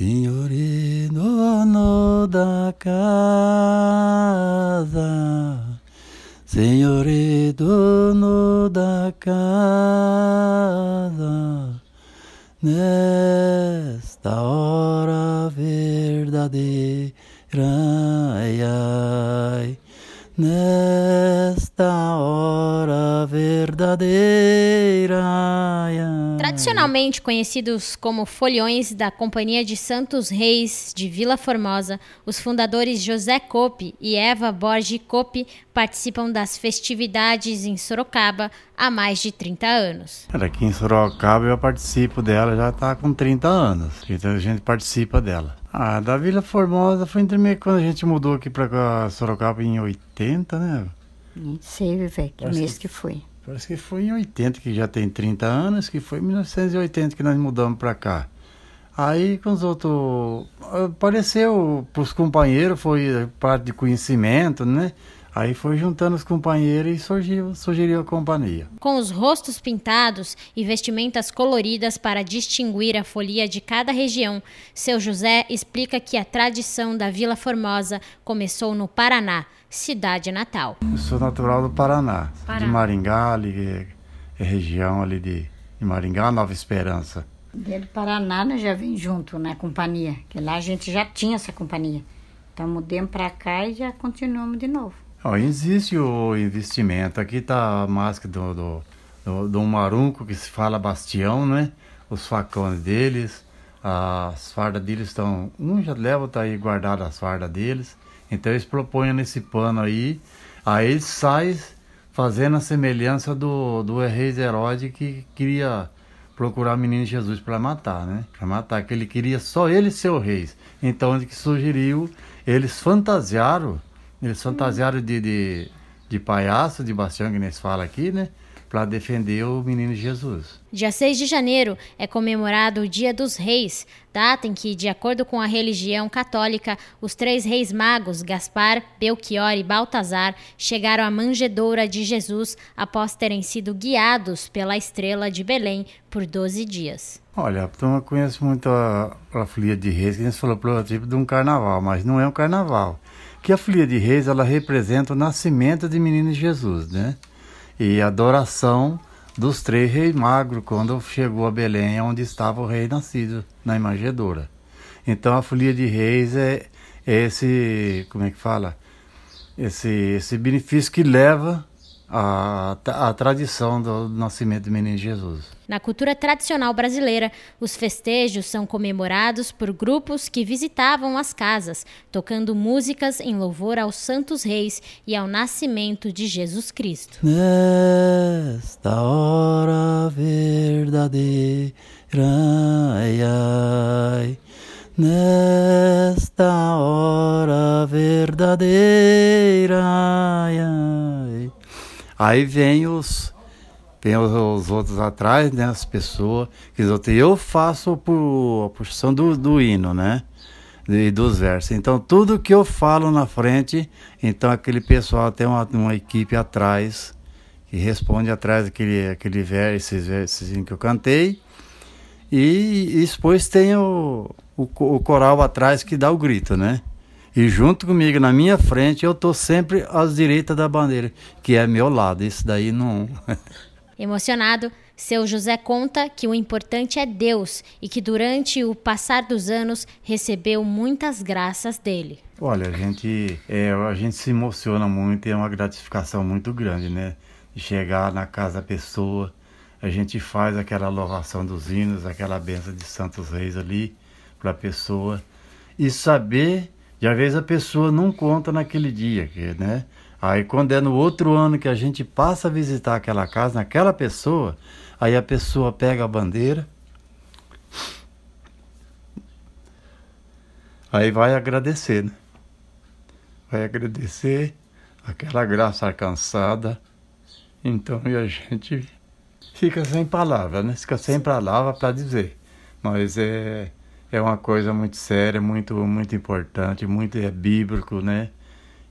Senhor dono da casa, Senhor dono da casa, nesta hora verdadeira, ai, ai, nesta Tradicionalmente conhecidos como foliões da Companhia de Santos Reis de Vila Formosa, os fundadores José Cope e Eva Borges Cope participam das festividades em Sorocaba há mais de 30 anos. Aqui em Sorocaba eu participo dela, já está com 30 anos. Então a gente participa dela. Ah, da Vila Formosa foi entre meio quando a gente mudou aqui para Sorocaba em 80, né? Nem sei, Vivé, que Parece mês que- que foi. Parece que foi em 80, que já tem 30 anos, que foi em 1980 que nós mudamos para cá. Aí com os outros. Apareceu pros companheiros, foi parte de conhecimento, né? Aí foi juntando os companheiros e surgiu, sugeriu a companhia. Com os rostos pintados e vestimentas coloridas para distinguir a folia de cada região, seu José explica que a tradição da Vila Formosa começou no Paraná, cidade natal. Eu sou natural do Paraná, Paraná. de Maringá, ali, é, é região ali de, de Maringá, Nova Esperança. Desde o Paraná nós já vem junto na companhia, que lá a gente já tinha essa companhia. Então mudemos para cá e já continuamos de novo. Existe o investimento. Aqui tá a máscara do, do, do, do marunco, que se fala bastião, né? Os facões deles, as fardas deles estão. Um já leva, tá aí guardado as fardas deles. Então eles propõem nesse pano aí. Aí eles saem fazendo a semelhança do, do rei Herodes que queria procurar o menino Jesus para matar, né? Para matar, que ele queria só ele ser o rei. Então onde que sugeriu, eles fantasiaram, eles fantasiaram de, de, de palhaço, de bastião, que eles falam aqui, né? Para defender o menino Jesus. Dia 6 de janeiro é comemorado o Dia dos Reis, data em que, de acordo com a religião católica, os três reis magos, Gaspar, Belchior e Baltazar, chegaram à manjedoura de Jesus após terem sido guiados pela estrela de Belém por 12 dias. Olha, eu conheço muito a, a folia de reis, que a gente falou protótipo de um carnaval, mas não é um carnaval. Que a folia de reis, ela representa o nascimento de menino Jesus, né? E a adoração dos três reis magros, quando chegou a Belém, onde estava o rei nascido, na manjedoura. Então a folia de reis é, é esse, como é que fala? Esse, esse benefício que leva a, a tradição do nascimento do menino Jesus. Na cultura tradicional brasileira, os festejos são comemorados por grupos que visitavam as casas, tocando músicas em louvor aos santos reis e ao nascimento de Jesus Cristo. Nesta hora verdadeira, ai, ai, nesta hora verdadeira, ai, ai. Aí vem os, vem os, os outros atrás, né, as pessoas, que eu faço por, a porção do, do hino, né? e dos versos. Então, tudo que eu falo na frente, então aquele pessoal tem uma, uma equipe atrás que responde atrás daquele aquele verso, esses versos que eu cantei. E, e depois tem o, o, o coral atrás que dá o grito, né? E junto comigo, na minha frente, eu tô sempre às direitas da bandeira, que é meu lado. Isso daí não. Emocionado, seu José conta que o importante é Deus e que durante o passar dos anos recebeu muitas graças dele. Olha, a gente, é, a gente se emociona muito e é uma gratificação muito grande, né? De chegar na casa da pessoa, a gente faz aquela louvação dos hinos, aquela benção de Santos Reis ali para a pessoa e saber, de às vezes a pessoa não conta naquele dia, né? Aí quando é no outro ano que a gente passa a visitar aquela casa, naquela pessoa, aí a pessoa pega a bandeira, aí vai agradecer, né? vai agradecer aquela graça alcançada. Então, e a gente fica sem palavras, né? Fica sem palavra para dizer. Mas é, é uma coisa muito séria, muito, muito importante, muito é bíblico, né?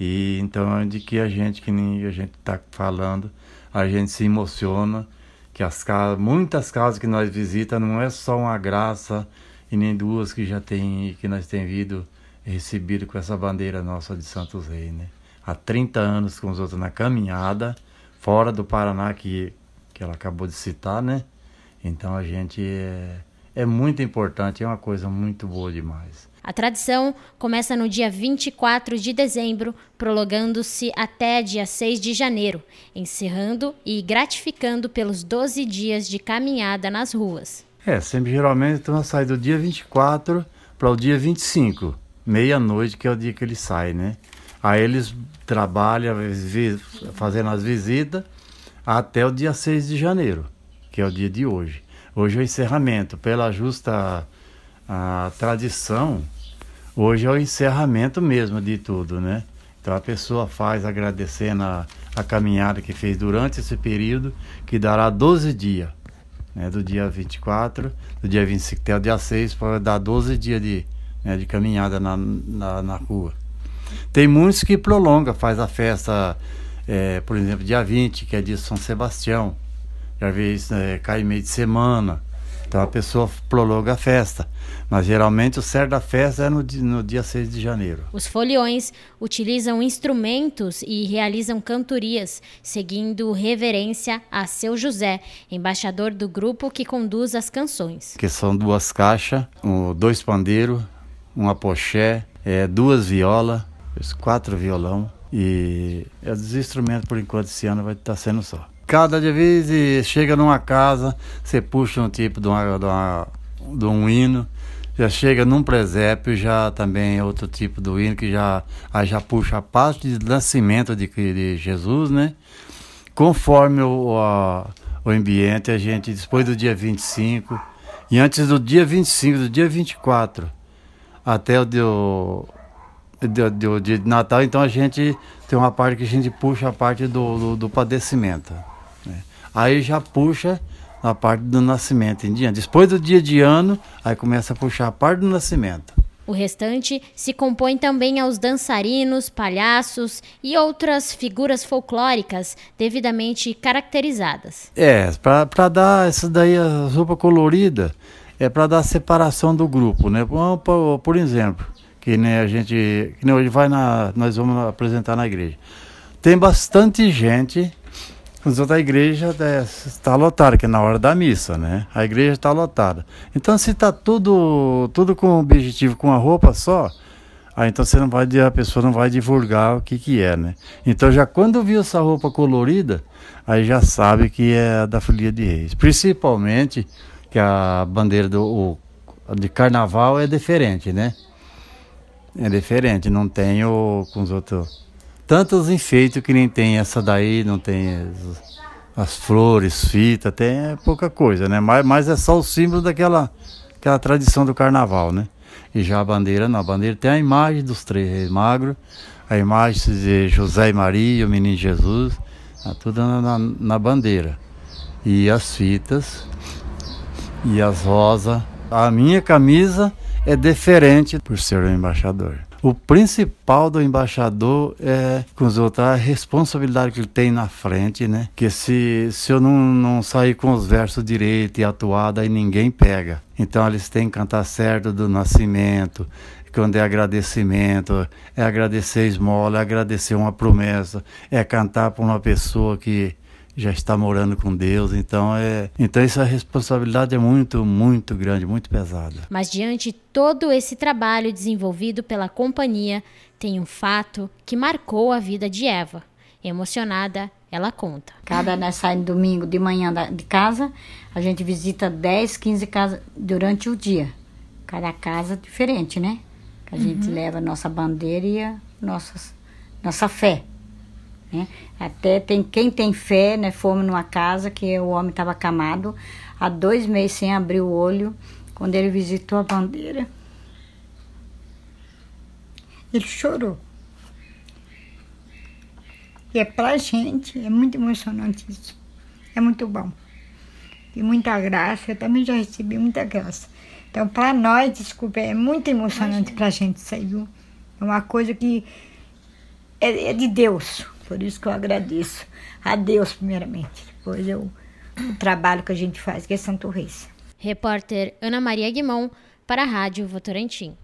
E então é de que a gente, que nem a gente está falando, a gente se emociona, que as casas, muitas casas que nós visitamos não é só uma graça e nem duas que já tem que nós temos vindo recebido com essa bandeira nossa de Santos Reis, né? Há 30 anos com os outros na caminhada, fora do Paraná que, que ela acabou de citar, né? Então a gente é, é muito importante, é uma coisa muito boa demais. A tradição começa no dia 24 de dezembro, prolongando-se até dia 6 de janeiro, encerrando e gratificando pelos 12 dias de caminhada nas ruas. É, sempre geralmente então sai do dia 24 para o dia 25, meia-noite, que é o dia que ele sai, né? Aí eles trabalham fazendo as visitas até o dia 6 de janeiro, que é o dia de hoje. Hoje é o encerramento, pela justa a tradição, hoje é o encerramento mesmo de tudo, né? Então a pessoa faz agradecendo a, a caminhada que fez durante esse período, que dará 12 dias, né? Do dia 24, do dia 25 até o dia 6, para dar 12 dias de, né, de caminhada na, na, na, rua. Tem muitos que prolongam, faz a festa, é, por exemplo, dia 20, que é de São Sebastião, já vez é, cai meio de semana, então a pessoa prolonga a festa. Mas geralmente o certo da festa é no, no dia 6 de janeiro. Os foliões utilizam instrumentos e realizam cantorias, seguindo reverência a seu José, embaixador do grupo que conduz as canções. Que são duas caixas, um, dois pandeiros, um apoché, é, duas violas, quatro violão. E os instrumentos, por enquanto, esse ano vai estar sendo só. Cada vez chega numa casa, você puxa um tipo de, uma, de, uma, de um hino, já chega num presépio, já também é outro tipo do hino, que já, aí já puxa a parte de nascimento de, de Jesus, né? Conforme o, a, o ambiente, a gente, depois do dia 25, e antes do dia 25, do dia 24, até o dia, do, do dia de Natal, então a gente tem uma parte que a gente puxa a parte do, do, do padecimento. Aí já puxa a parte do nascimento em diante. Depois do dia de ano, aí começa a puxar a parte do nascimento. O restante se compõe também aos dançarinos, palhaços e outras figuras folclóricas devidamente caracterizadas. É, para dar essa daí, a roupa colorida, é para dar separação do grupo, né? Por, por, por exemplo, que nem a gente, que nem hoje vai na, nós vamos apresentar na igreja. Tem bastante gente os outros, a igreja está lotada, que é na hora da missa, né? A igreja está lotada. Então, se está tudo, tudo com objetivo, com a roupa só, aí então você não vai, a pessoa não vai divulgar o que, que é, né? Então, já quando viu essa roupa colorida, aí já sabe que é da Folia de Reis. Principalmente que a bandeira do, o, de carnaval é diferente, né? É diferente, não tem o, com os outros tantos enfeites que nem tem essa daí, não tem as, as flores, fita, tem é pouca coisa, né? Mas, mas é só o símbolo daquela aquela tradição do carnaval, né? E já a bandeira, não, a bandeira tem a imagem dos três reis magros, a imagem de José e Maria, o menino Jesus, tá tudo na, na, bandeira. E as fitas, e as rosas. A minha camisa é diferente por ser um embaixador. O principal do embaixador é com os outros, a responsabilidade que ele tem na frente, né? Que se, se eu não, não sair com os versos direito e atuado, aí ninguém pega. Então eles têm que cantar certo do nascimento, quando é agradecimento, é agradecer esmola, é agradecer uma promessa, é cantar para uma pessoa que já está morando com Deus, então é, então essa responsabilidade é muito, muito grande, muito pesada. Mas diante de todo esse trabalho desenvolvido pela companhia, tem um fato que marcou a vida de Eva. Emocionada, ela conta. Cada né, sai domingo de manhã de casa, a gente visita 10, 15 casas durante o dia. Cada casa diferente, né? A gente uhum. leva a nossa bandeira e a nossa, nossa fé. Né? Até tem quem tem fé, né? Fomos numa casa que o homem estava acamado há dois meses sem abrir o olho. Quando ele visitou a bandeira, ele chorou. E é pra gente, é muito emocionante isso. É muito bom. E muita graça, eu também já recebi muita graça. Então, para nós, desculpa, é muito emocionante para a gente isso aí, viu? É uma coisa que é, é de Deus. Por isso que eu agradeço a Deus, primeiramente. Depois eu, o trabalho que a gente faz, que é Santo Reis. Repórter Ana Maria Guimão, para a Rádio Votorantim.